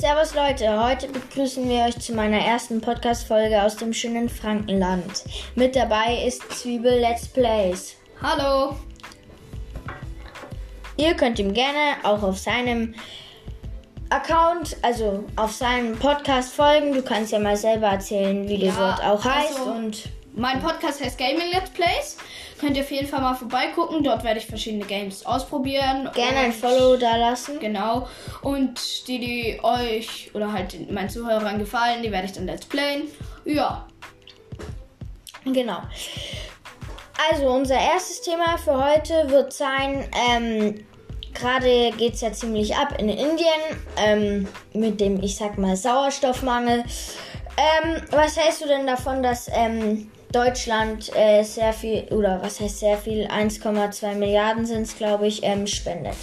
Servus Leute, heute begrüßen wir euch zu meiner ersten Podcast-Folge aus dem schönen Frankenland. Mit dabei ist Zwiebel Let's Plays. Hallo. Ihr könnt ihm gerne auch auf seinem Account, also auf seinem Podcast folgen. Du kannst ja mal selber erzählen, wie ja, das Wort auch heißt. Also, und mein Podcast heißt Gaming Let's Plays. Könnt ihr auf jeden Fall mal vorbeigucken. Dort werde ich verschiedene Games ausprobieren. Gerne ein Follow da lassen. Genau. Und die, die euch oder halt meinen Zuhörern gefallen, die werde ich dann Let's Playen. Ja. Genau. Also unser erstes Thema für heute wird sein, ähm, gerade geht es ja ziemlich ab in Indien ähm, mit dem, ich sag mal, Sauerstoffmangel. Ähm, was hältst du denn davon, dass ähm, Deutschland äh, sehr viel, oder was heißt sehr viel, 1,2 Milliarden sind es, glaube ich, ähm, spendet.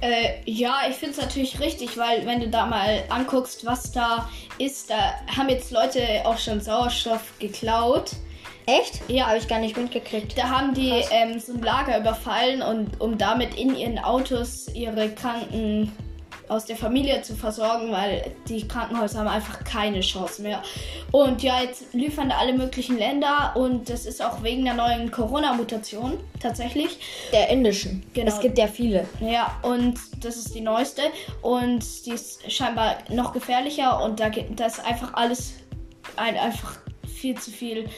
Äh, ja, ich finde es natürlich richtig, weil wenn du da mal anguckst, was da ist, da haben jetzt Leute auch schon Sauerstoff geklaut. Echt? Ja. Habe ich gar nicht mitgekriegt. Da haben die ähm, so ein Lager überfallen und um damit in ihren Autos ihre Kranken aus der Familie zu versorgen, weil die Krankenhäuser haben einfach keine Chance mehr. Und ja, jetzt liefern da alle möglichen Länder und das ist auch wegen der neuen Corona-Mutation tatsächlich. Der indischen. Genau. Es gibt ja viele. Ja, und das ist die neueste und die ist scheinbar noch gefährlicher und da, da ist einfach alles ein, einfach viel zu viel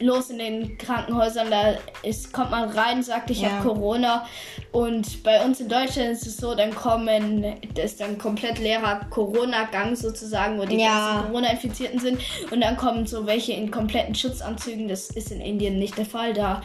los in den Krankenhäusern. Da ist, kommt man rein, sagt, ich ja. habe Corona. Und bei uns in Deutschland ist es so, dann kommen, das ist dann komplett leerer Corona-Gang sozusagen, wo die ja. ganzen Corona-Infizierten sind. Und dann kommen so welche in kompletten Schutzanzügen. Das ist in Indien nicht der Fall. Da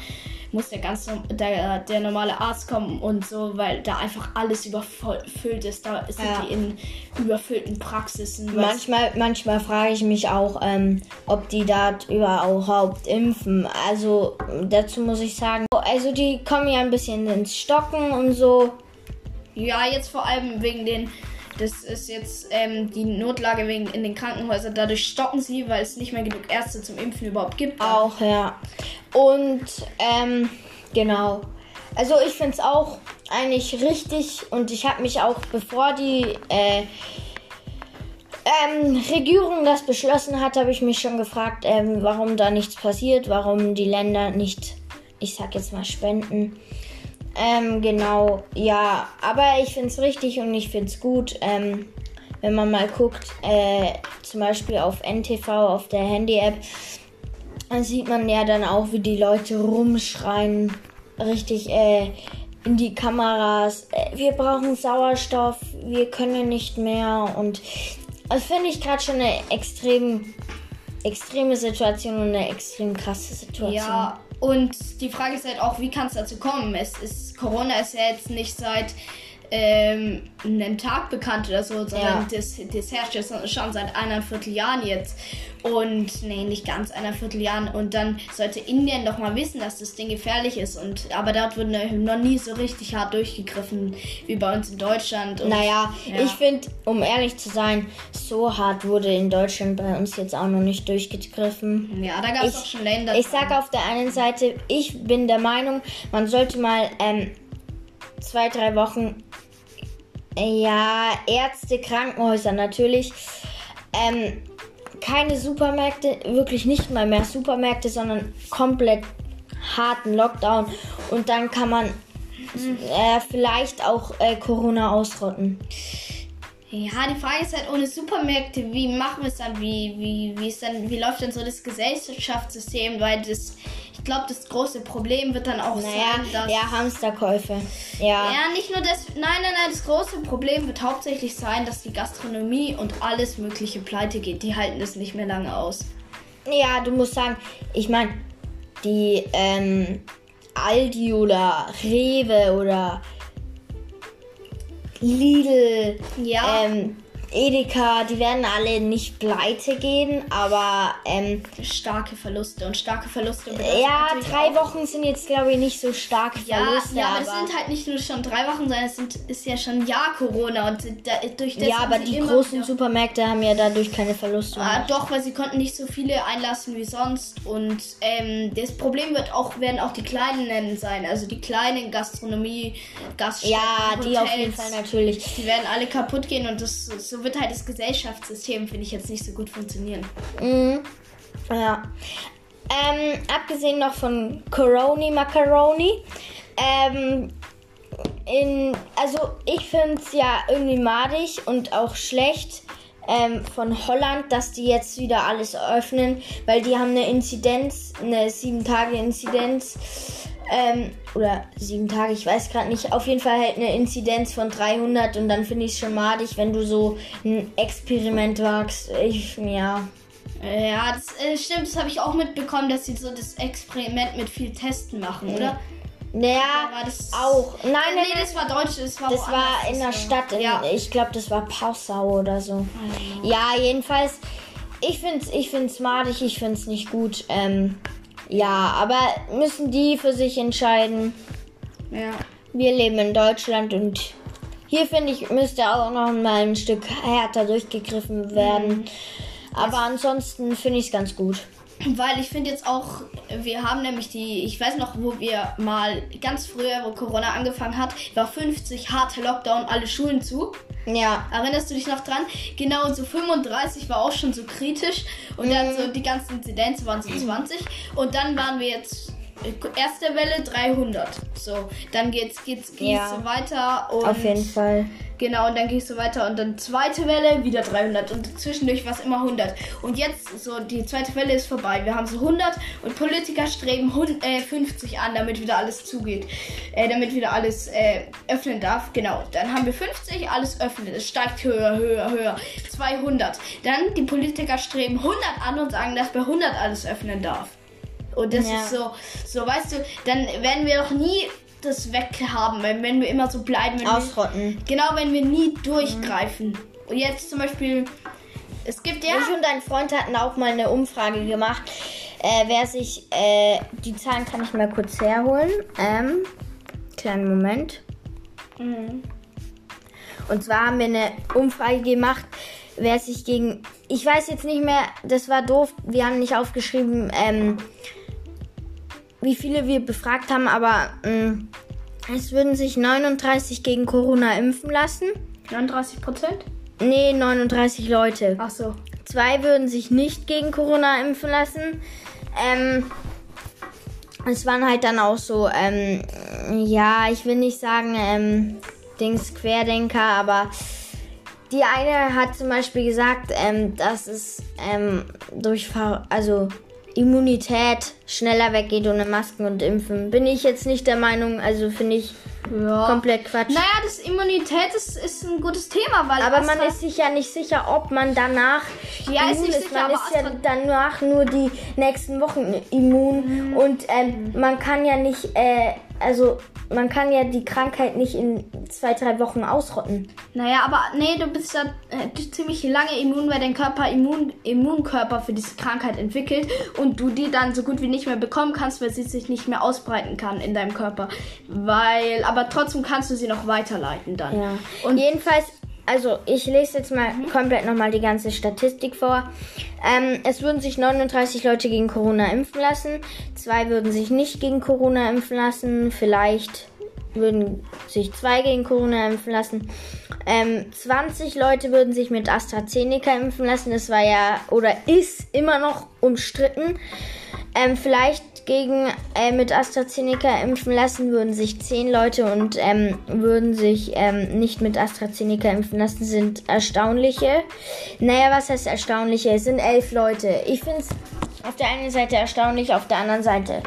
muss der ganz der, der normale Arzt kommen und so, weil da einfach alles überfüllt ist. Da sind ja. die in überfüllten Praxisen. Manchmal, manchmal frage ich mich auch, ähm, ob die da überhaupt impfen. Also dazu muss ich sagen, also die kommen ja ein bisschen ins Stocken und so. Ja, jetzt vor allem wegen den das ist jetzt ähm, die Notlage wegen in den Krankenhäusern. Dadurch stoppen sie, weil es nicht mehr genug Ärzte zum Impfen überhaupt gibt. Auch, ja. Und, ähm, genau. Also ich finde es auch eigentlich richtig und ich habe mich auch, bevor die äh, ähm, Regierung das beschlossen hat, habe ich mich schon gefragt, ähm, warum da nichts passiert, warum die Länder nicht, ich sag jetzt mal, spenden. Ähm, genau, ja, aber ich finde es richtig und ich finde es gut, ähm, wenn man mal guckt, äh, zum Beispiel auf NTV, auf der Handy-App, dann sieht man ja dann auch, wie die Leute rumschreien, richtig äh, in die Kameras, äh, wir brauchen Sauerstoff, wir können nicht mehr und das finde ich gerade schon eine extrem extreme Situation und eine extrem krasse Situation. Ja, und die Frage ist halt auch, wie kann es dazu kommen? Es ist, Corona ist ja jetzt nicht seit ähm, einem Tag bekannt oder so, sondern ja. das, das herrscht jetzt schon seit eineinviertel Jahren jetzt. Und nee, nicht ganz eineinviertel Jahren. Und dann sollte Indien doch mal wissen, dass das Ding gefährlich ist. Und aber dort wurde noch nie so richtig hart durchgegriffen wie bei uns in Deutschland. Und, naja, ja. ich finde, um ehrlich zu sein, so hart wurde in Deutschland bei uns jetzt auch noch nicht durchgegriffen. Ja, da gab es auch schon Länder. Ich sage auf der einen Seite, ich bin der Meinung, man sollte mal ähm, zwei, drei Wochen ja, Ärzte, Krankenhäuser natürlich. Ähm, keine Supermärkte, wirklich nicht mal mehr Supermärkte, sondern komplett harten Lockdown. Und dann kann man äh, vielleicht auch äh, Corona ausrotten. Ja, die Frage ist halt ohne Supermärkte, wie machen wir es dann? Wie, wie, wie, ist dann, wie läuft dann so das Gesellschaftssystem? Weil das glaube, das große Problem wird dann auch naja, sein, dass. Ja, Hamsterkäufe. Ja. Ja, nicht nur das. Nein, nein, nein. Das große Problem wird hauptsächlich sein, dass die Gastronomie und alles Mögliche pleite geht. Die halten das nicht mehr lange aus. Ja, du musst sagen, ich meine, die ähm, Aldi oder Rewe oder Lidl, ja. ähm, Edeka, die werden alle nicht pleite gehen, aber ähm, starke Verluste und starke Verluste. Ja, drei Wochen sind jetzt glaube ich nicht so starke Verluste. Ja, aber, es sind halt nicht nur schon drei Wochen, sondern es sind, ist ja schon Jahr Corona und da, durch das Ja, aber die großen Supermärkte haben ja dadurch keine Verluste. Ah, doch, weil sie konnten nicht so viele einlassen wie sonst und ähm, das Problem wird auch werden auch die kleinen sein, also die kleinen Gastronomie, Gaststätten, Ja, die Hotels, auf jeden Fall natürlich. Die werden alle kaputt gehen und das so wird halt das Gesellschaftssystem, finde ich, jetzt nicht so gut funktionieren. Mhm. Ja. Ähm, abgesehen noch von Coroni Macaroni. Ähm, in, also ich finde es ja irgendwie madig und auch schlecht ähm, von Holland, dass die jetzt wieder alles öffnen, weil die haben eine Inzidenz, eine 7-Tage-Inzidenz. Ähm, oder sieben Tage, ich weiß gerade nicht. Auf jeden Fall halt eine Inzidenz von 300 und dann finde ich es schon madig, wenn du so ein Experiment wagst. Ich, ja. Ja, das äh, stimmt, das habe ich auch mitbekommen, dass sie so das Experiment mit viel Testen machen, oder? Naja, war das auch. Nein, nee, nein, das war Deutsch, das war das war in der das Stadt. In, Ja. Ich glaube, das war Passau oder so. Ja, jedenfalls. Ich finde es ich find's madig, ich finde es nicht gut. Ähm, ja, aber müssen die für sich entscheiden. Ja. Wir leben in Deutschland und hier finde ich, müsste auch noch mal ein Stück härter durchgegriffen werden. Aber ansonsten finde ich es ganz gut. Weil ich finde jetzt auch, wir haben nämlich die, ich weiß noch, wo wir mal ganz früher, wo Corona angefangen hat, war 50 harte Lockdown, alle Schulen zu. Ja. Erinnerst du dich noch dran? Genau, so 35 war auch schon so kritisch. Und dann so die ganzen Inzidenzen waren so 20. Und dann waren wir jetzt erste Welle 300. So, dann geht's, geht's, geht's Ja. so weiter. Und Auf jeden Fall. Genau, und dann es so weiter und dann zweite Welle, wieder 300 und zwischendurch war es immer 100. Und jetzt, so, die zweite Welle ist vorbei. Wir haben so 100 und Politiker streben hun- äh, 50 an, damit wieder alles zugeht. Äh, damit wieder alles äh, öffnen darf. Genau, dann haben wir 50, alles öffnet. Es steigt höher, höher, höher. 200. Dann die Politiker streben 100 an und sagen, dass bei 100 alles öffnen darf. Und das Ja. ist so, so, weißt du, dann werden wir doch nie das weghaben, wenn, wenn wir immer so bleiben. Wenn wir, Ausrotten. Genau, wenn wir nie durchgreifen. Und jetzt zum Beispiel, es gibt ja. Ich und ein Freund hatten auch mal eine Umfrage gemacht, äh, wer sich, äh, die Zahlen kann ich mal kurz herholen. Ähm, kleinen Moment. Mhm. Und zwar haben wir eine Umfrage gemacht, wer sich gegen. Ich weiß jetzt nicht mehr, das war doof, wir haben nicht aufgeschrieben, ähm, wie viele wir befragt haben, aber ähm, es würden sich 39 gegen Corona impfen lassen. 39 Prozent? Nee, 39 Leute. Ach so. Zwei würden sich nicht gegen Corona impfen lassen. Ähm, es waren halt dann auch so, ähm, ja, ich will nicht sagen, ähm, Dings Querdenker, aber die eine hat zum Beispiel gesagt, ähm, dass es ähm, durch also Immunität schneller weggeht ohne Masken und Impfen. Bin ich jetzt nicht der Meinung, also finde ich Ja. komplett Quatsch. Naja, das Immunität ist, ist ein gutes Thema, weil. Aber man Astra- ist sich ja nicht sicher, ob man danach Ja, ist immun nicht ist. sicher, man ist ja danach nur die nächsten Wochen immun. Mhm. Und ähm, man kann ja nicht, äh, also man kann ja die Krankheit nicht in zwei, drei Wochen ausrotten. Naja, aber nee, du bist ja äh, ziemlich lange immun, weil dein Körper Immun, Immunkörper für diese Krankheit entwickelt und du die dann so gut wie nicht mehr bekommen kannst, weil sie sich nicht mehr ausbreiten kann in deinem Körper. Weil, aber trotzdem kannst du sie noch weiterleiten dann. Ja. Und jedenfalls, also ich lese jetzt mal komplett nochmal die ganze Statistik vor. Ähm, es würden sich 39 Leute gegen Corona impfen lassen. Zwei würden sich nicht gegen Corona impfen lassen. Vielleicht würden sich zwei gegen Corona impfen lassen. Ähm, 20 Leute würden sich mit AstraZeneca impfen lassen. Das war ja oder ist immer noch umstritten. Ähm, vielleicht gegen äh, mit AstraZeneca impfen lassen würden sich zehn Leute und ähm, würden sich ähm, nicht mit AstraZeneca impfen lassen, sind erstaunliche. Naja, was heißt erstaunliche? Es sind elf Leute. Ich finde es auf der einen Seite erstaunlich, auf der anderen Seite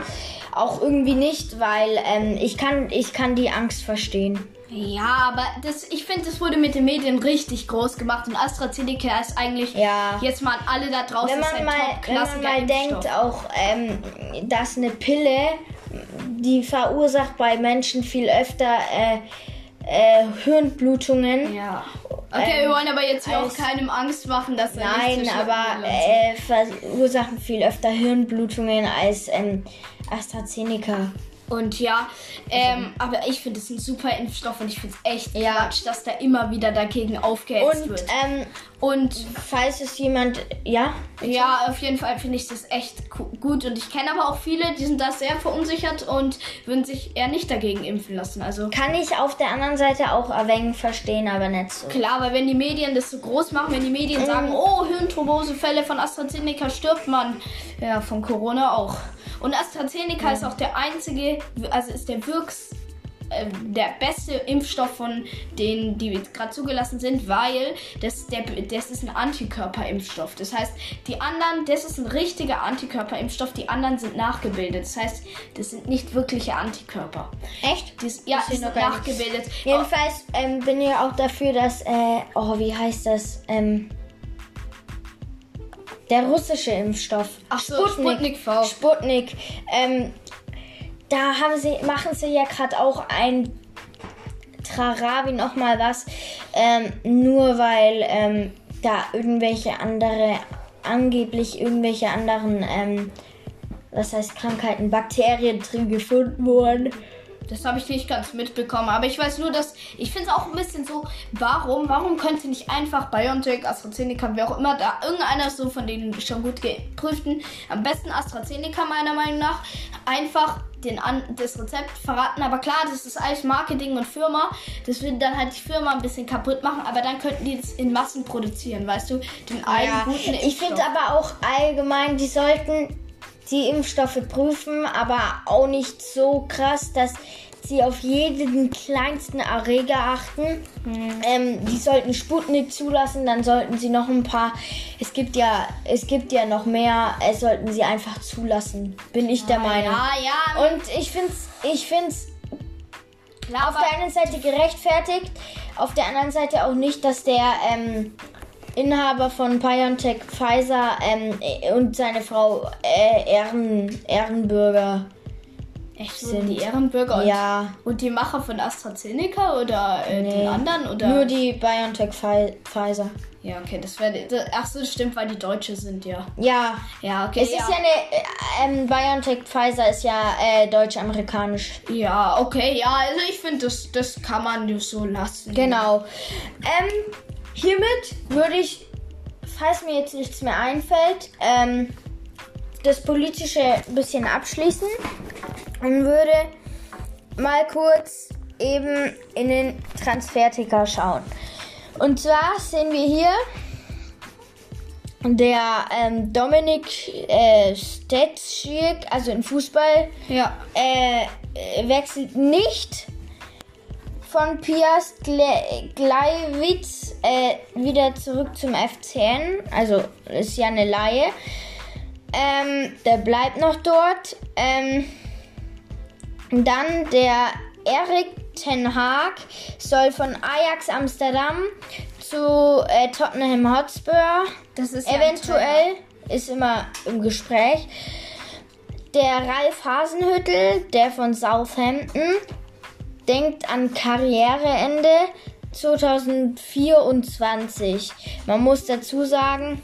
auch irgendwie nicht, weil ähm, ich, kann, ich kann die Angst verstehen. Ja, aber das, ich finde, das wurde mit den Medien richtig groß gemacht und AstraZeneca ist eigentlich Ja. jetzt mal alle da draußen Wenn ist man ein mal, wenn man mal Impfstoff. denkt, auch, ähm, dass eine Pille, die verursacht bei Menschen viel öfter äh, äh, Hirnblutungen. Ja. Okay, Ähm, wir wollen aber jetzt hier auch keinem Angst machen, dass er Nein, aber äh, verursachen viel öfter Hirnblutungen als ähm, AstraZeneca. Und ja, ähm, aber ich finde es ein super Impfstoff und ich finde es echt Ja. Quatsch, dass da immer wieder dagegen aufgehetzt Und wird. ähm, Und falls es jemand, ja, ja, auf jeden Fall finde ich das echt gu- gut. Und ich kenne aber auch viele, die sind da sehr verunsichert und würden sich eher nicht dagegen impfen lassen. Also kann ich auf der anderen Seite auch wenig verstehen, aber nicht so. klar, weil wenn die Medien das so groß machen, wenn die. Medien sagen, oh, Hirnthrombosefälle von AstraZeneca stirbt man, ja, von Corona auch. Und AstraZeneca ist auch der einzige, also ist der Wirks ähm, der beste Impfstoff von denen, die gerade zugelassen sind, weil das, der, das ist ein Antikörperimpfstoff. Das heißt, die anderen, das ist ein richtiger Antikörperimpfstoff, die anderen sind nachgebildet. Das heißt, das sind nicht wirkliche Antikörper. Echt? Das, ja, Das ist noch sind gar nicht. nachgebildet. Jedenfalls ähm, bin ich auch dafür, dass, äh, oh, wie heißt das? Ähm, der russische Impfstoff. Ach so, Sputnik V. Sputnik. Ähm, da haben sie, machen sie ja gerade auch ein Trarabi noch mal was, ähm, nur weil ähm, da irgendwelche andere, angeblich irgendwelche anderen, ähm, was heißt Krankheiten, Bakterien drin gefunden wurden. Das habe ich nicht ganz mitbekommen, aber ich weiß nur, dass ich finde es auch ein bisschen so, warum, warum könnte nicht einfach BioNTech, AstraZeneca, wer auch immer da, irgendeiner so von den schon gut geprüften, am besten AstraZeneca meiner Meinung nach, einfach den an, das Rezept verraten. Aber klar, das ist alles Marketing und Firma, das würde dann halt die Firma ein bisschen kaputt machen, aber dann könnten die das in Massen produzieren, weißt du, den einen Ja, guten ich finde aber auch allgemein, die sollten die Impfstoffe prüfen, aber auch nicht so krass, dass sie auf jeden kleinsten Erreger achten. Ähm, die sollten Sputnik zulassen, dann sollten sie noch ein paar. Es gibt ja, es gibt ja noch mehr. Es sollten sie einfach zulassen, bin ich der Meinung. ja, ja, Und ich find's, ich find's klar, auf der einen Seite gerechtfertigt, auf der anderen Seite auch nicht, dass der ähm, Inhaber von BioNTech Pfizer ähm, äh, und seine Frau äh, Ehren, Ehrenbürger Echt, sind. sind die Ehrenbürger und, Ja. und die Macher von AstraZeneca oder äh, Nee. den anderen? Oder? Nur die BioNTech Pfi- Pfizer. Ja, okay, das wäre. Ach so, stimmt, weil die Deutsche sind, ja. Ja. Ja, okay. Es ist ja eine, äh, ähm, BioNTech Pfizer ist ja äh, deutsch-amerikanisch. Ja, okay, ja, also ich finde, das, das kann man ja so lassen. Genau. Ähm, hiermit würde ich, falls mir jetzt nichts mehr einfällt, ähm, das Politische ein bisschen abschließen und würde mal kurz eben in den Transferticker schauen. Und zwar sehen wir hier der ähm, Dominik äh, Stetschik, also im Fußball, Ja. äh, äh, wechselt nicht von Piast Gle Gleiwitz äh, wieder zurück zum FCN. Also ist ja eine Laie. Ähm, der bleibt noch dort. Ähm, dann der Erik Ten Haag soll von Ajax Amsterdam zu äh, Tottenham Hotspur. Das ist ja. Eventuell ist immer im Gespräch. Der Ralf Hasenhüttel, der von Southampton, denkt an Karriereende 2024. Man muss dazu sagen,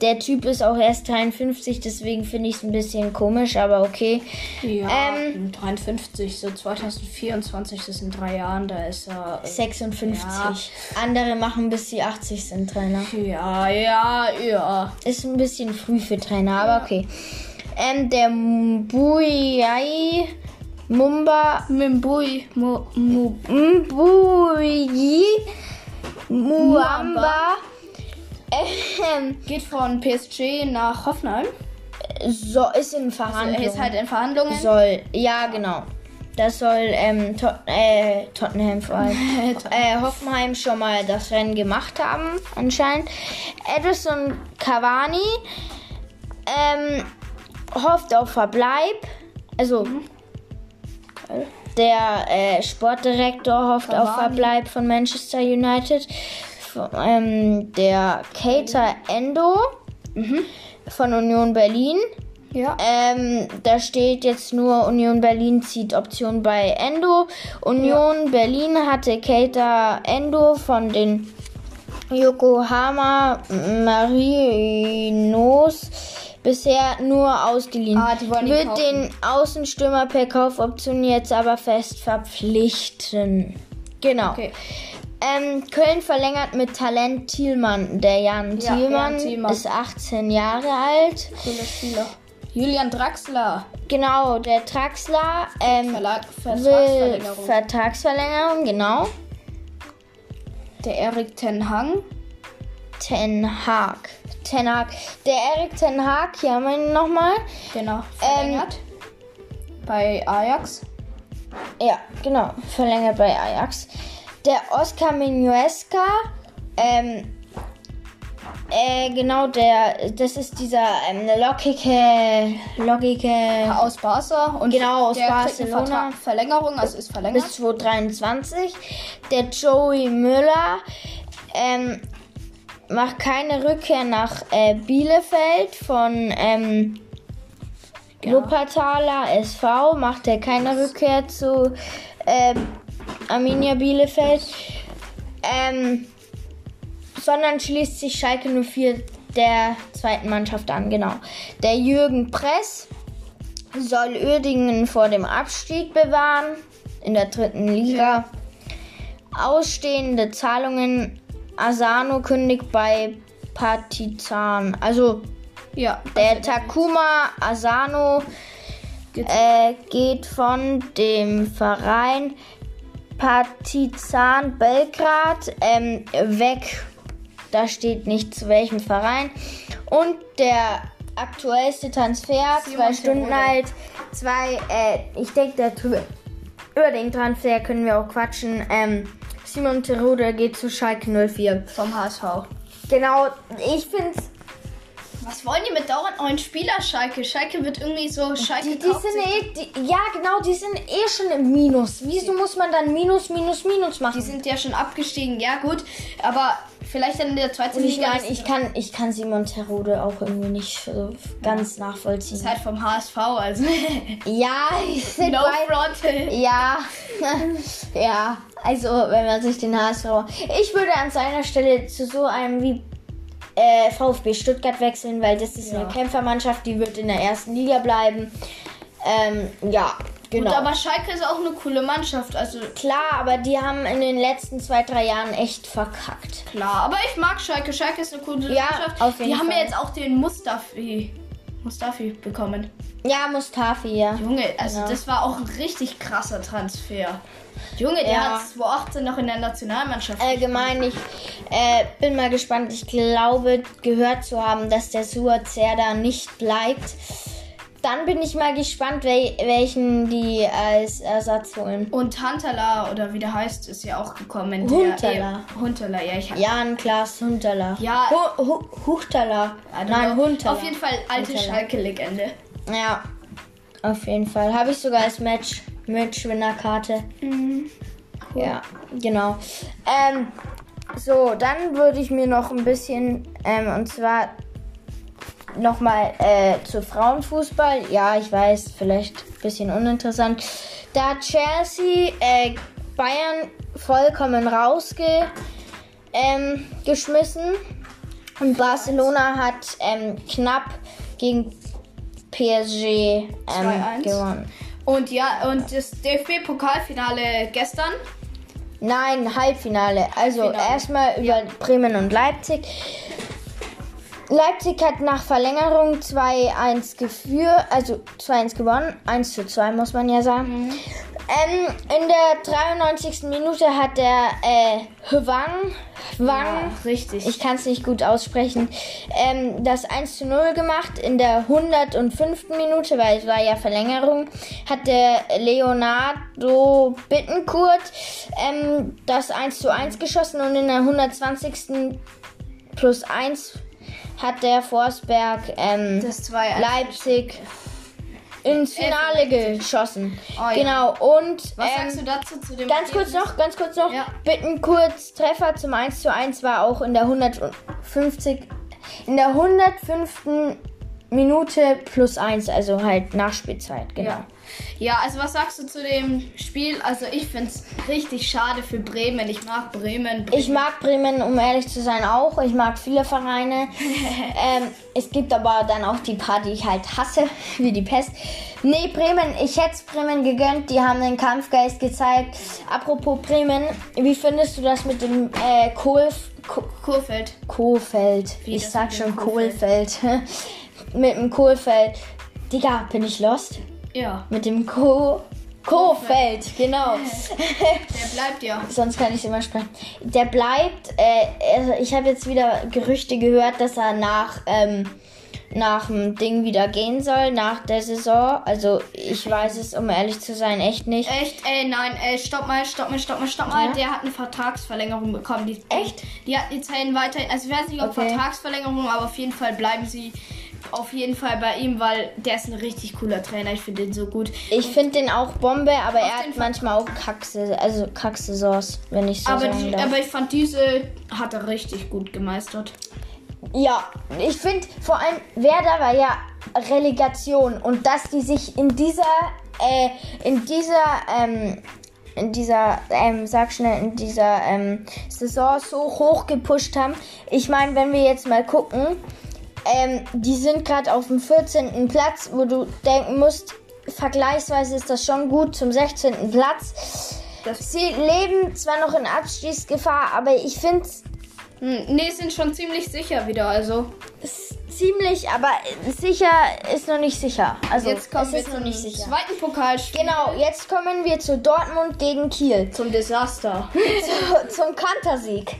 der Typ ist auch erst 53, deswegen finde ich es ein bisschen komisch, aber okay. Ja, Ähm, 53, so 2024, das sind drei Jahren, da ist er. äh, 56. Andere machen bis sie 80 sind Trainer. Ja, ja, ja. Ist ein bisschen früh für Trainer, aber okay. Ähm, der Mbuyai Mumba Mimbui, Mu, Mu, Mbuyi Muamba ähm, geht von PSG nach Hoffenheim. so, ist in Er Verhandlungen. ist halt in Verhandlungen. soll, ja genau. Das soll ähm, Tot äh, Tottenham vor allem. äh, Hoffenheim schon mal das Rennen gemacht haben, anscheinend. Edison Cavani ähm, hofft auf Verbleib. Also, der äh, Sportdirektor hofft auf Cavani. Verbleib von Manchester United. Ähm, der Cater Endo von Union Berlin. Ja. Ähm, da steht jetzt nur Union Berlin zieht Option bei Endo. Union Berlin hatte Keita Endo von den Yokohama Marinos Bisher nur ausgeliehen. Ah, die wollen Wird kaufen. den Außenstürmer per Kaufoption jetzt aber fest verpflichten. Genau. Okay. Ähm, Köln verlängert mit Talent Thielmann. Der Jan Ja, Thielmann, Jan Thielmann. ist 18 Jahre alt. Cooler Spieler. Julian Draxler. Genau, der Traxler ähm, Verlag, Vertragsverlängerung. Vertragsverlängerung, genau. Der Erik Ten Hang. Ten Hag. Ten Hag. Der Erik Ten Hag, hier haben wir ihn nochmal. Genau. Ähm, Verlängert. bei Ajax. Ja, genau, verlängert bei Ajax. Der Oscar Minuesca, ähm, äh, genau, der, das ist dieser ähm, lockige, lockige Aus Barca. Und Genau, aus der Barcelona. Verlängerung, also ist verlängert. bis 2023. Der Joey Müller, ähm, macht keine Rückkehr nach äh, Bielefeld von ähm, Wuppertaler SV, macht er keine Rückkehr zu ähm, Arminia Bielefeld, ähm, sondern schließt sich Schalke 04 der zweiten Mannschaft an, genau. Der Jürgen Press soll Uerdingen vor dem Abstieg bewahren in der dritten Liga. Ausstehende Zahlungen Asano kündigt bei Partizan. Also ja. der Takuma Asano äh, geht von dem Verein Partizan Belgrad ähm, weg. Da steht nicht zu welchem Verein. Und der aktuellste Transfer, Simon zwei Stunden Terodde. alt, zwei, äh, ich denke, über den Transfer können wir auch quatschen. Ähm, Simon Terodde geht zu Schalke 04. Vom HSV. Genau, ich finde Was wollen die mit dauernd neuen Spieler, Schalke? Schalke wird irgendwie so. Schalke Die, die sind eh, die, ja genau, die sind eh schon im Minus. Wieso muss man dann Minus, Minus, Minus machen? Die sind ja schon abgestiegen, ja gut. Aber vielleicht dann in der zweiten ich Liga. meine, ich kann, ich kann Simon Terodde auch irgendwie nicht so ganz nachvollziehen. ist halt vom HSV, also. Ja, ich sind no bei, ja, ja. Also wenn man sich den HSV, ich würde an seiner Stelle zu so einem wie äh, VfB Stuttgart wechseln, weil das ist Ja. eine Kämpfermannschaft, die wird in der ersten Liga bleiben. Ähm, ja, genau. Gut, aber Schalke ist auch eine coole Mannschaft, also Klar, aber die haben in den letzten zwei, drei Jahren echt verkackt. klar. Aber ich mag Schalke. Schalke ist eine coole Ja, Mannschaft. auf jeden die haben Fall. ja jetzt auch den Mustafi. Mustafi bekommen. Ja, Mustafi, ja. Junge, also Genau. das war auch ein richtig krasser Transfer. Junge, der Ja. hat 2018 noch in der Nationalmannschaft. Allgemein, ich äh, bin mal gespannt. Ich glaube, gehört zu haben, dass der Suazerda nicht bleibt. Dann bin ich mal gespannt, wel welchen die als Ersatz holen. Und Huntala, oder wie der heißt, ist ja auch gekommen. Huntala. Der, Huntala, ja, ich Jan Klaas Huntala. Ja. Hu Hu Huchtala. Nein. Huntala. Auf jeden Fall alte. Schalke-Legende. Ja, auf jeden Fall. Habe ich sogar als Match Matchwinner-Karte. Ja, genau. Ähm, so, dann würde ich mir noch ein bisschen, ähm, und zwar nochmal äh, zu Frauenfußball. Ja, ich weiß, vielleicht ein bisschen uninteressant. Da hat Chelsea äh, Bayern vollkommen rausge ähm. Und Barcelona hat ähm, knapp gegen PSG ähm, 2-1. gewonnen. Und ja, und das DFB-Pokalfinale gestern. Nein, Halbfinale. Also erstmal über Bremen und Leipzig. Leipzig hat nach Verlängerung 2-1 geführt, also 2-1 gewonnen. 1 zu 2 muss man ja sagen. Ähm, in der 93. Minute hat der äh, Hwang, Hwang richtig. ich kann es nicht gut aussprechen, ähm, das 1 zu 0 gemacht. In der 105. Minute, weil es war ja Verlängerung, hat der Leonardo Bittenkurt ähm, das 1 zu 1 geschossen und in der 120. plus 1 hat der Forsberg ähm, das 2 Leipzig ins Finale geschossen. Oh, ja. Genau, und Was ähm, sagst du dazu zu dem Ganz kurz noch, ganz kurz noch. Ja. Bittenkurz Treffer zum 1 zu 1 war auch in der 150, in der 105. Minute plus 1, also halt Nachspielzeit, genau. Ja. Ja, also was sagst du zu dem Spiel? Also ich finde es richtig schade für Bremen. Ich mag Bremen. Bremen. Ich mag Bremen, um ehrlich zu sein, auch. Ich mag viele Vereine. ähm, es gibt aber dann auch die paar, die ich halt hasse, wie die Pest. Nee, Bremen, ich hätte Bremen gegönnt. Die haben den Kampfgeist gezeigt. Apropos Bremen, wie findest du das mit dem äh, Kohl... Ko Kurfeld. Kohlfeld. Wie ich sag schon Kohlfeld? Kohlfeld. mit dem Kohlfeld. Digga, bin ich lost? Ja, Mit dem Ko... Kohfeld, genau. der bleibt ja. Sonst kann ich immer sprechen. Der bleibt. Äh, also ich habe jetzt wieder Gerüchte gehört, dass er nach ähm, nach dem Ding wieder gehen soll nach der Saison. Also ich weiß es, um ehrlich zu sein, echt nicht. Echt? Ey, nein, ey, stopp mal, stopp mal, stopp mal, stopp mal. Ja? Der hat eine Vertragsverlängerung bekommen. Die, Echt? Die hat die Zellen weiter. Also ich weiß nicht, ob Okay. Vertragsverlängerung, aber auf jeden Fall bleiben sie auf jeden Fall bei ihm, weil der ist ein richtig cooler Trainer. Ich finde den so gut. Ich finde den auch Bombe, aber er hat manchmal auch Kackse, also Kacksaisons, wenn ich so Aber, sagen darf. aber ich fand diese hat er richtig gut gemeistert. Ja, ich finde vor allem Werder war ja Relegation und dass die sich in dieser, äh, in dieser, ähm, in dieser, ähm, sag schnell, in dieser ähm, Saison so hoch gepusht haben. Ich meine, wenn wir jetzt mal gucken, ähm, die sind gerade auf dem 14. Platz, wo du denken musst, vergleichsweise ist das schon gut zum 16. Platz. Das- Sie leben zwar noch in Abstiegsgefahr, aber ich finde es Hm, nee, sind schon ziemlich sicher wieder. Also ziemlich, aber sicher ist noch nicht sicher. Also jetzt kommen wir ist noch zum nicht sicher. zweiten Pokalspiel. Genau, jetzt kommen wir zu Dortmund gegen Kiel. Zum Desaster. Zu, zum Kantersieg.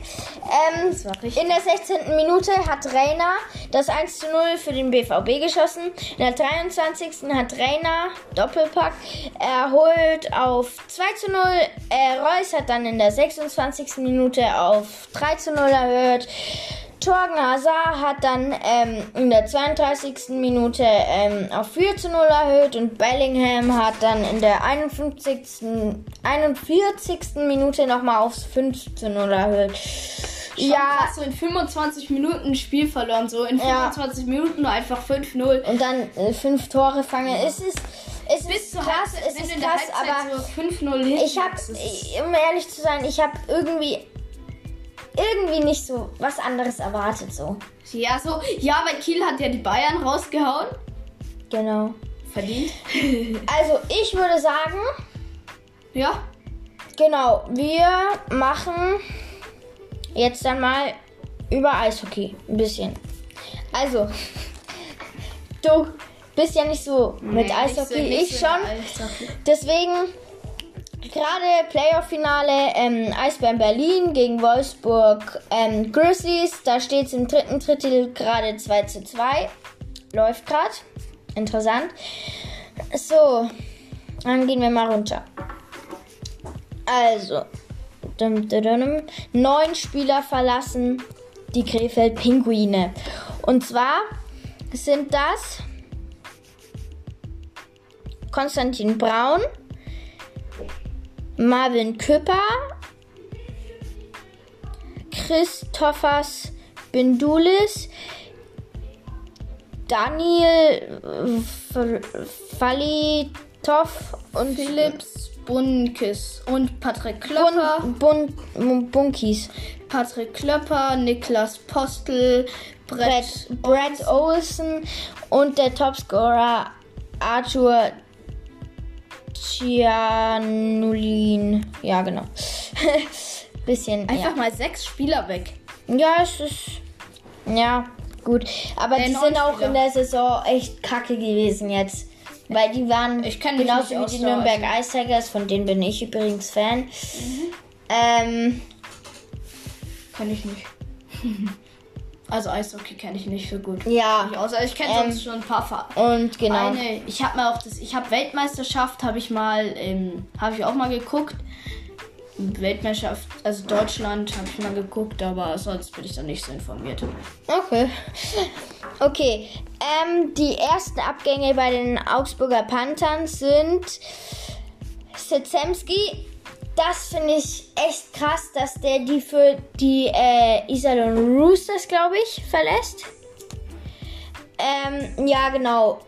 Ähm, war richtig. in der 16. Minute hat Reiner das 1 zu 0 für den BVB geschossen. In der 23. hat Reiner Doppelpack erholt auf 2 zu 0. Äh, Reus hat dann in der 26. Minute auf 3 zu 0 erhöht. Torgen Hazard hat dann ähm, in der 32. Minute ähm, auf 4 zu 0 erhöht und Bellingham hat dann in der 51. 41. Minute nochmal aufs 5 zu 0 erhöht. Ja. Ja, Krass, so in 25 Minuten ein Spiel verloren. So in Ja. 25 Minuten einfach 5-0. und dann äh, fünf Tore fangen. Es ist, es Bis ist krass, Halbzeit- es du ist krass, aber so 5-0 hinten ich habe, um ehrlich zu sein, ich habe irgendwie, irgendwie nicht so was anderes erwartet so. Ja, so. Ja, weil Kiel hat ja die Bayern rausgehauen. Genau. Verdient. Also ich würde sagen, Ja. Genau, wir machen jetzt dann mal über Eishockey ein bisschen. Also, du bist ja nicht so mit Nee, Eishockey, nicht so- ich schon. Eishockey. Deswegen gerade Playoff-Finale ähm, Eisbären Berlin gegen Wolfsburg ähm, Grizzlies. Da steht es im dritten Drittel gerade 2 zu 2. Läuft gerade. Interessant. So, dann gehen wir mal runter. Also, dum, dum, dum, neun Spieler verlassen die Krefeld Pinguine. Und zwar sind das Konstantin Braun, Marvin Küpper, Christophers Bindulis, Daniel Falitov und Philips Bunkis und Patrick Klopper. Bun, Bun, Bunkis. Patrick Klopper, Niklas Postel, Brett, Brett, Brett Olsen und der Topscorer Arthur Cianulin. Ja, genau. Bisschen. Einfach Ja. mal sechs Spieler weg. ja, es ist. Ja, gut. Aber Äh, die sind auch Spieler. in der Saison echt kacke gewesen jetzt. Weil die waren Ich mich genauso wie die Nürnberg Ice Tigers, von denen bin ich übrigens Fan. Mhm. Ähm, Kenn ich nicht. Also Eishockey kenne ich nicht so gut. ja. Ich, außer ich kenne Ähm, sonst schon ein paar Fa Und genau. Eine, ich habe mal auch das, ich habe Weltmeisterschaft, habe ich mal, ähm, habe ich auch mal geguckt. Weltmeisterschaft, also Deutschland, habe ich mal geguckt, aber sonst bin ich da nicht so informiert. Okay. Okay. Ähm, die ersten Abgänge bei den Augsburger Panthern sind Sezemski das finde ich echt krass, dass der die für die äh, Iserlohn Roosters, glaube ich, verlässt. Ähm, ja, genau.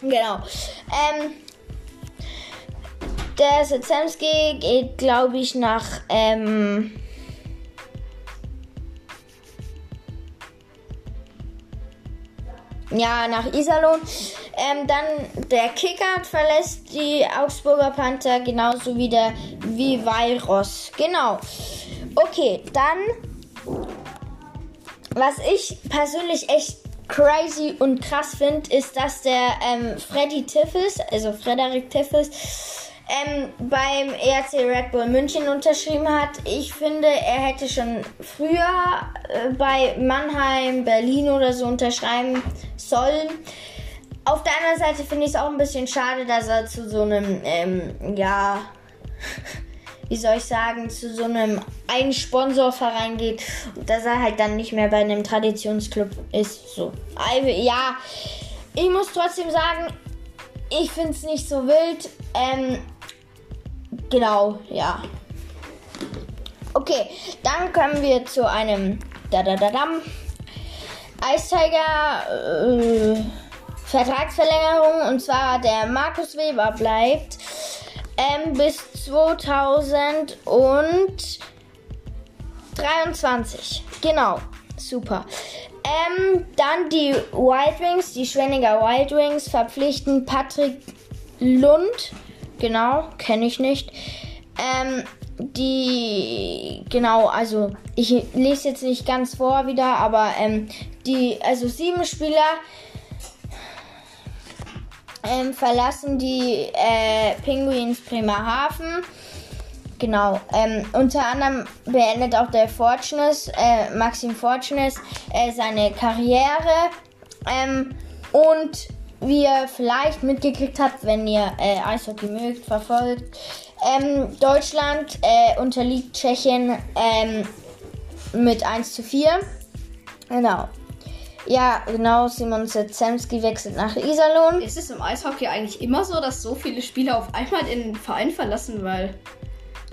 Genau. Ähm, der Sezemski geht, glaube ich, nach ähm, ja, nach Iserlohn. Ähm, dann der Kicker verlässt die Augsburger Panther, genauso wie der Viveiros. Genau. Okay, dann, was ich persönlich echt crazy und krass finde, ist, dass der ähm, Freddy Tiffes, also Frederik Tiffes, ähm, beim ERC Red Bull München unterschrieben hat. Ich finde, er hätte schon früher äh, bei Mannheim, Berlin oder so unterschreiben sollen. Auf der anderen Seite finde ich es auch ein bisschen schade, dass er zu so einem, ähm, ja, wie soll ich sagen, zu so einem einen Sponsorverein geht dass er halt dann nicht mehr bei einem Traditionsclub ist. So. Also, ja, ich muss trotzdem sagen, ich finde es nicht so wild. Ähm, genau, ja. Okay, dann kommen wir zu einem da da da dam Eistiger äh, Vertragsverlängerung und zwar der Markus Weber bleibt ähm, bis 2023. Genau, super. Ähm, dann die Wild Wings, die Schwenninger Wild Wings verpflichten Patrick Lund. Genau, kenne ich nicht. Ähm, die, genau, also ich lese jetzt nicht ganz vor wieder, aber ähm, die, also sieben Spieler ähm, verlassen die äh, Penguins Bremerhaven. Genau. Ähm, unter anderem beendet auch der Fortunes, äh, Maxim Fortunes, äh, seine Karriere. Ähm, und wie ihr vielleicht mitgekriegt habt, wenn ihr äh, Eishockey mögt, verfolgt, ähm, Deutschland äh, unterliegt Tschechien ähm, mit 1 zu 4. Genau. Ja, genau, Simon Zemski wechselt nach Iserlohn. Ist es im Eishockey eigentlich immer so, dass so viele Spieler auf einmal den Verein verlassen, weil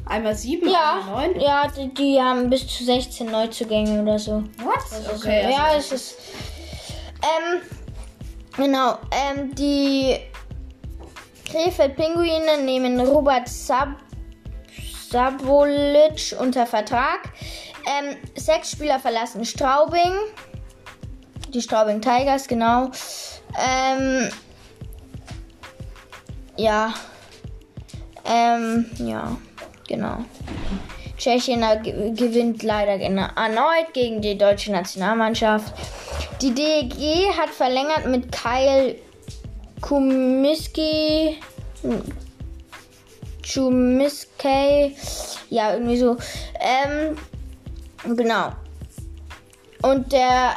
einmal sieben, Ja, einmal neun? ja die, die haben bis zu 16 Neuzugänge oder so. What? Also, Okay, also ja, es ist. Ähm, genau, ähm, die Krefeld Pinguine nehmen Robert Sab Sabolic unter Vertrag. Ähm, sechs Spieler verlassen Straubing. Die Straubing Tigers, genau. Ähm, ja. Ähm, ja, genau. Tschechien ge- gewinnt leider erneut gegen die deutsche Nationalmannschaft. Die DEG hat verlängert mit Kyle Kumiski. Chumiskey. Ja, irgendwie so. Ähm, genau. Und der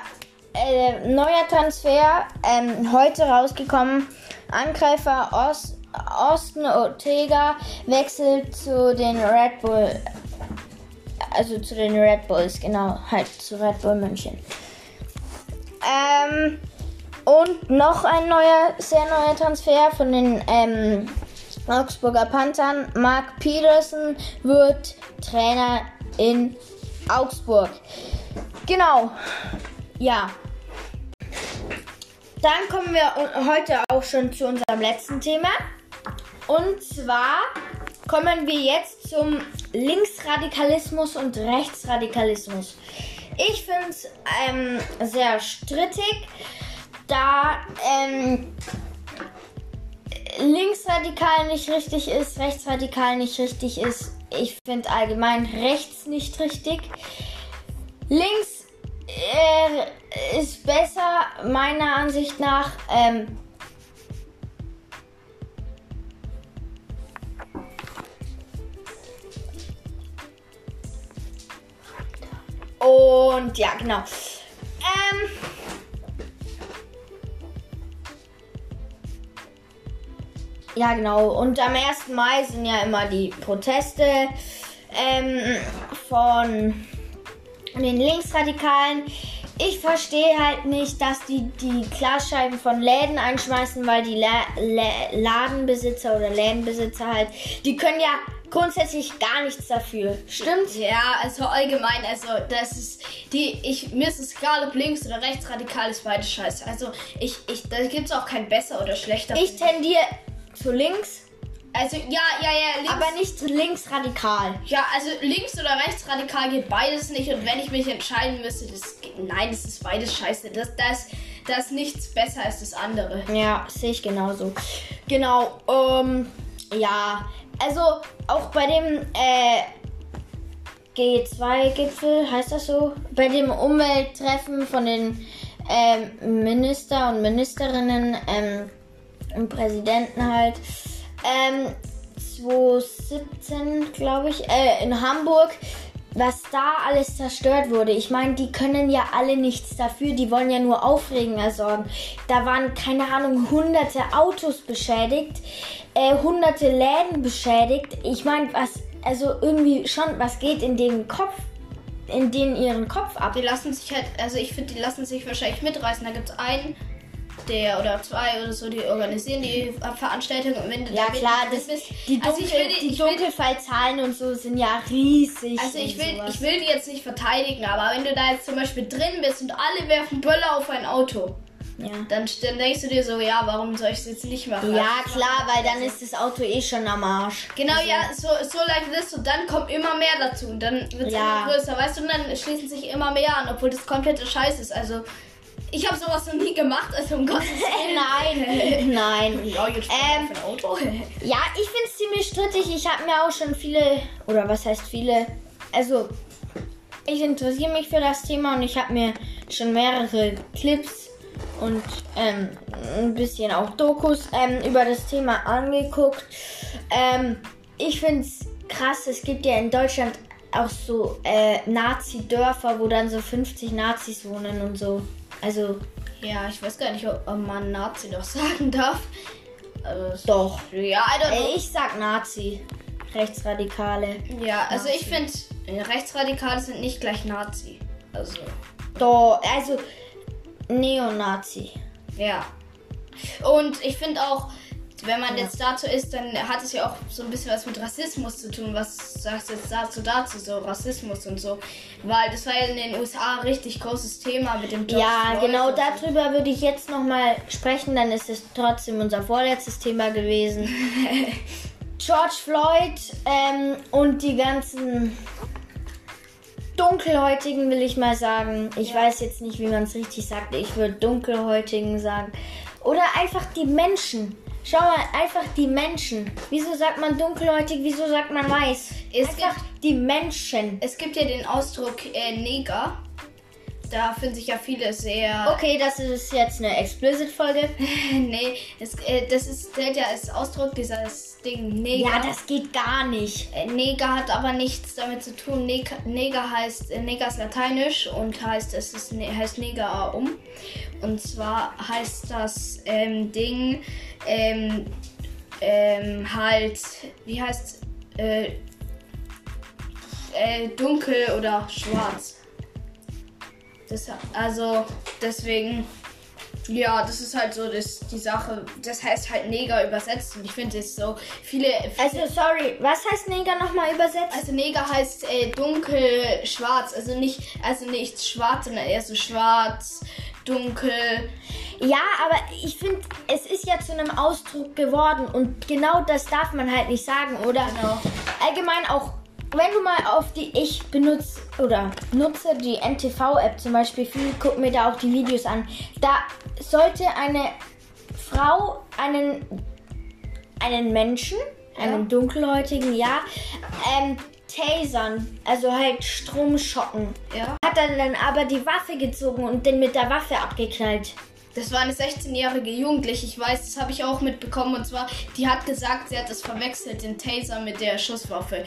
äh, neuer Transfer, ähm, heute rausgekommen. Angreifer Ost, Osten Ortega wechselt zu den Red Bull. Also zu den Red Bulls, genau, halt zu Red Bull München. Ähm, und noch ein neuer, sehr neuer Transfer von den ähm, Augsburger Panthern. Mark Peterson wird Trainer in Augsburg. Genau. Ja. Dann kommen wir heute auch schon zu unserem letzten Thema. Und zwar kommen wir jetzt zum Linksradikalismus und Rechtsradikalismus. Ich finde es ähm, sehr strittig, da ähm, linksradikal nicht richtig ist, rechtsradikal nicht richtig ist. Ich finde allgemein rechts nicht richtig. Links äh, ist besser, meiner Ansicht nach. Ähm, Und ja, genau. Ähm, ja, genau. Und am 1. Mai sind ja immer die Proteste ähm, von den Linksradikalen. Ich verstehe halt nicht, dass die die Glasscheiben von Läden einschmeißen, weil die La La Ladenbesitzer oder Lädenbesitzer halt, die können ja grundsätzlich gar nichts dafür. Stimmt? Ja, also allgemein, also das ist die, ich, mir ist es egal, ob links oder rechtsradikal ist beides scheiße. Also ich, ich, da gibt es auch kein besser oder schlechter. Ich tendiere zu links, also ja, ja, ja, links. aber nicht zu links radikal. Ja, also links oder rechtsradikal geht beides nicht. Und wenn ich mich entscheiden müsste, das geht, nein, das ist beides scheiße. Das, das, das nichts besser als das andere. Ja, sehe ich genauso. Genau, ähm, ja, also auch bei dem äh, G2-Gipfel, heißt das so? Bei dem Umwelttreffen von den ähm, Minister und Ministerinnen ähm, und Präsidenten halt. Ähm, 2017, glaube ich, äh, in Hamburg, was da alles zerstört wurde. Ich meine, die können ja alle nichts dafür, die wollen ja nur Aufregen ersorgen. Da waren, keine Ahnung, hunderte Autos beschädigt, äh, hunderte Läden beschädigt. Ich meine, was, also irgendwie schon, was geht in den Kopf, in den ihren Kopf ab? Die lassen sich halt, also ich finde, die lassen sich wahrscheinlich mitreißen. Da gibt es einen, der oder zwei oder so, die organisieren die Veranstaltung. Und wenn du Ja klar, das, bist, die, also Dunkel, ich will, die- ich Dunkelfallzahlen und so sind ja riesig. also ich will, sowas. ich will die jetzt nicht verteidigen, aber wenn du da jetzt zum Beispiel drin bist und alle werfen Böller auf ein Auto, ja. dann, dann denkst du dir so, ja, warum soll ich es jetzt nicht machen? ja, Also, klar, weil dann ist das Auto eh schon am Arsch. Genau, Also, ja, so, so like this und dann kommt immer mehr dazu und dann wird es Ja. immer größer, weißt du, und dann schließen sich immer mehr an, obwohl das komplette Scheiß ist. Also, ich habe sowas noch nie gemacht, also um Gottes Willen. Nein, nein. Ja, jetzt Ähm, ein Auto. Ja, ich finde es ziemlich strittig. Ich habe mir auch schon viele, oder was heißt viele, also ich interessiere mich für das Thema und ich habe mir schon mehrere Clips und ähm, ein bisschen auch Dokus ähm, über das Thema angeguckt. Ähm, ich finde es krass, es gibt ja in Deutschland auch so äh, Nazi-Dörfer, wo dann so 50 Nazis wohnen und so. Also Ja, ich weiß gar nicht, ob man Nazi doch sagen darf. Also, doch. ja. Äh, ich sag Nazi. Rechtsradikale. ja, also Nazi. ich finde, Rechtsradikale sind nicht gleich Nazi. Also, Doch, also Neonazi. ja. Und ich finde auch, wenn man Ja. jetzt dazu ist, dann hat es ja auch so ein bisschen was mit Rassismus zu tun. Was sagst du jetzt dazu, dazu, so Rassismus und so? Weil das war ja in den USA ein richtig großes Thema mit dem George Ja, Floyd genau darüber würde ich jetzt nochmal sprechen, dann ist es trotzdem unser vorletztes Thema gewesen. George Floyd ähm, und die ganzen Dunkelhäutigen will ich mal sagen. Ich Ja. weiß jetzt nicht, wie man es richtig sagt. Ich würde Dunkelhäutigen sagen. Oder einfach die Menschen. Schau mal, einfach die Menschen. Wieso sagt man dunkelhäutig? Wieso sagt man weiß? Es einfach die Menschen. Es gibt ja den Ausdruck äh, Neger. Da finden sich ja viele sehr. Okay, das ist jetzt eine Explicit-Folge. nee, es, äh, das ist zählt ja als Ausdruck dieses Ding Neger. Ja, das geht gar nicht. Äh, Neger hat aber nichts damit zu tun. Neger, Neger heißt, äh, Neger ist lateinisch und heißt, es ist, ne, heißt Neger um. Und zwar heißt das ähm, Ding ähm, ähm, halt, wie heißt, äh, äh, dunkel oder schwarz. Das, also, deswegen, ja, das ist halt so das, die Sache. Das heißt halt Neger übersetzt und ich finde es so viele, Also, sorry, was heißt Neger nochmal übersetzt? also Neger heißt äh, dunkel, schwarz. Also nicht, also nicht schwarz, sondern eher so schwarz, dunkel. Ja, aber ich finde, es ist ja zu einem Ausdruck geworden und genau das darf man halt nicht sagen, oder? Genau. Allgemein auch, wenn du mal auf die, ich benutze oder nutze die NTV-App zum Beispiel viel, guck mir da auch die Videos an. Da sollte eine Frau einen, einen Menschen, einen dunkelhäutigen, ja, ähm, tasern, also halt Strom schocken. Ja. Hat er dann aber die Waffe gezogen und den mit der Waffe abgeknallt. Das war eine 16-jährige Jugendliche, ich weiß, das habe ich auch mitbekommen. Und zwar, die hat gesagt, sie hat das verwechselt, den Taser mit der Schusswaffe.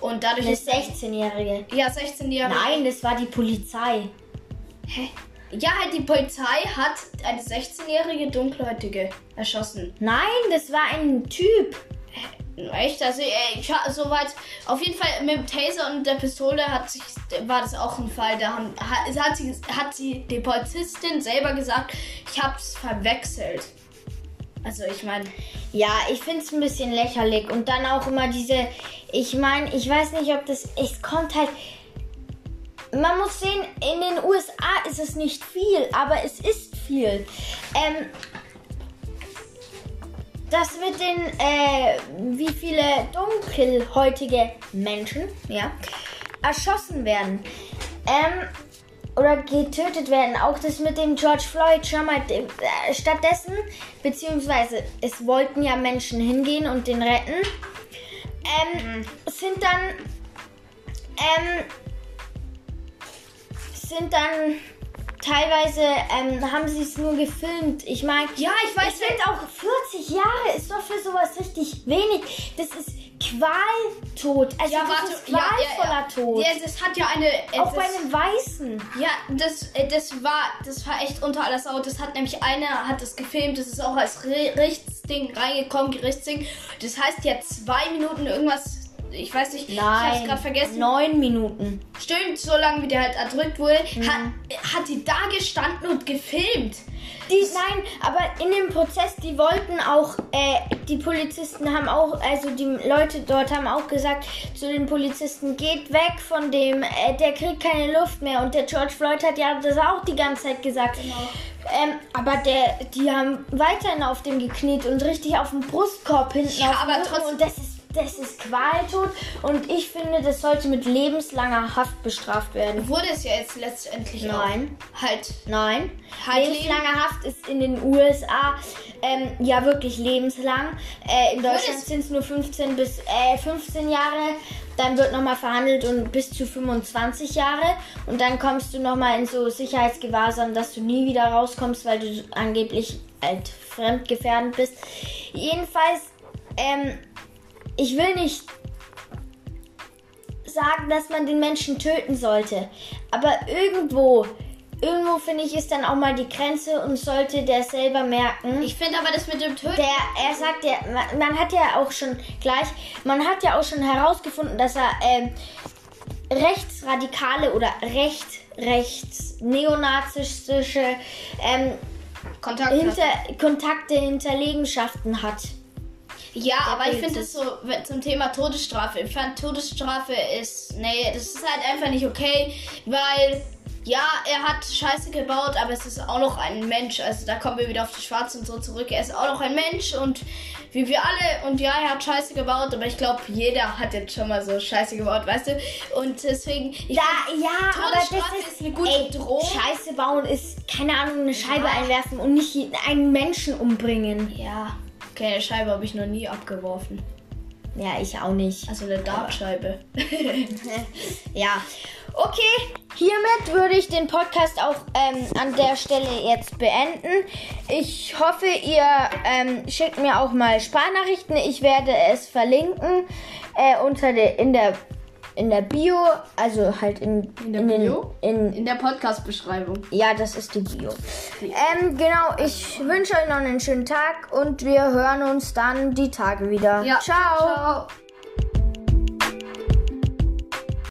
Und dadurch Eine ist. 16-Jährige. Ja, 16-jährige. Nein, das war die Polizei. Hä? Ja, halt die Polizei hat eine 16-jährige Dunkelhäutige erschossen. Nein, das war ein Typ. Echt? Also, äh, ich ha- soweit. Auf jeden Fall mit dem Taser und der Pistole hat sich, war das auch ein Fall. Da haben, hat, hat, sie, hat sie, die Polizistin selber gesagt, ich hab's verwechselt. Also ich meine, Ja, ich finde es ein bisschen lächerlich. Und dann auch immer diese, ich meine, ich weiß nicht, ob das, es kommt halt, man muss sehen, in den USA ist es nicht viel, aber es ist viel. Ähm, das mit den, äh, wie viele dunkelhäutige Menschen, ja, erschossen werden. Ähm, oder getötet werden. Auch das mit dem George Floyd, schau mal, äh, stattdessen, beziehungsweise es wollten ja Menschen hingehen und den retten, ähm, sind dann, ähm, sind dann teilweise, ähm, haben sie es nur gefilmt. Ich meine, Ja, ich weiß, ich finde auch 40 Jahre ist doch für sowas richtig wenig. Das ist Qualtod. Also ja, warte, ist qualvoller ja, ja. Tod. Ja, das hat ja eine. äh, auch bei einem Weißen. Ja, das, äh, das war, das war echt unter aller Sau. Das hat nämlich einer hat das gefilmt. Das ist auch als Re- Gerichtsding reingekommen, Gerichtsding. Das heißt ja zwei Minuten irgendwas. Ich weiß nicht. Ich hab's Nein, gerade vergessen. neun Minuten. Stimmt, so lange wie der halt erdrückt wurde, Mhm. hat, hat die da gestanden und gefilmt. Die, nein, aber in dem Prozess, die wollten auch, äh, die Polizisten haben auch, also die Leute dort haben auch gesagt zu den Polizisten, geht weg von dem, äh, der kriegt keine Luft mehr. Und der George Floyd hat ja das auch die ganze Zeit gesagt. Ähm, aber der, die haben weiterhin auf dem gekniet und richtig auf dem Brustkorb hinten Ja, aber trotzdem- Und das ist, das ist Qualtod. Und ich finde, das sollte mit lebenslanger Haft bestraft werden. Wurde es ja jetzt letztendlich Nein. auch. Halt. Nein. Halt lebenslange Haft ist in den USA ähm, ja wirklich lebenslang. Äh, in Deutschland sind es nur 15 bis äh, 15 Jahre. Dann wird nochmal verhandelt und bis zu 25 Jahre. Und dann kommst du nochmal in so Sicherheitsgewahrsam, dass du nie wieder rauskommst, weil du angeblich halt fremdgefährdend bist. Jedenfalls, ähm, ich will nicht sagen, dass man den Menschen töten sollte. Aber irgendwo, irgendwo finde ich, ist dann auch mal die Grenze und sollte der selber merken. Ich finde aber das mit dem Töten. der, er sagt ja, man, man hat ja auch schon gleich, man hat ja auch schon herausgefunden, dass er ähm, rechtsradikale oder recht, rechts, neonazistische ähm, Kontakt. hinter, Kontakte, Hinterlegenschaften hat. Ja, aber ich finde es so zum Thema Todesstrafe. Ich fand Todesstrafe ist. Nee, das ist halt einfach nicht okay, weil. Ja, er hat Scheiße gebaut, aber es ist auch noch ein Mensch. Also da kommen wir wieder auf die Schwarzen und so zurück. Er ist auch noch ein Mensch und wie wir alle. Und ja, er hat Scheiße gebaut, aber ich glaube, jeder hat jetzt schon mal so Scheiße gebaut, weißt du? Und deswegen. Ich Da, ja, aber das Todesstrafe ist, ist eine gute ey, Drohung. Scheiße bauen ist, keine Ahnung, eine Scheibe einwerfen und nicht einen Menschen umbringen. Ja, okay, eine Scheibe habe ich noch nie abgeworfen. Ja, ich auch nicht. Also eine Dartscheibe. Ja. Okay, hiermit würde ich den Podcast auch ähm, an der Stelle jetzt beenden. Ich hoffe, ihr ähm, schickt mir auch mal Sprachnachrichten. Ich werde es verlinken äh, unter der in der in der Bio, also halt in, In der den- Bio? in, In der Podcast-Beschreibung. Ja, das ist die Bio. Ähm, genau, ich wünsche euch noch einen schönen Tag und wir hören uns dann die Tage wieder. Ciao. Ciao.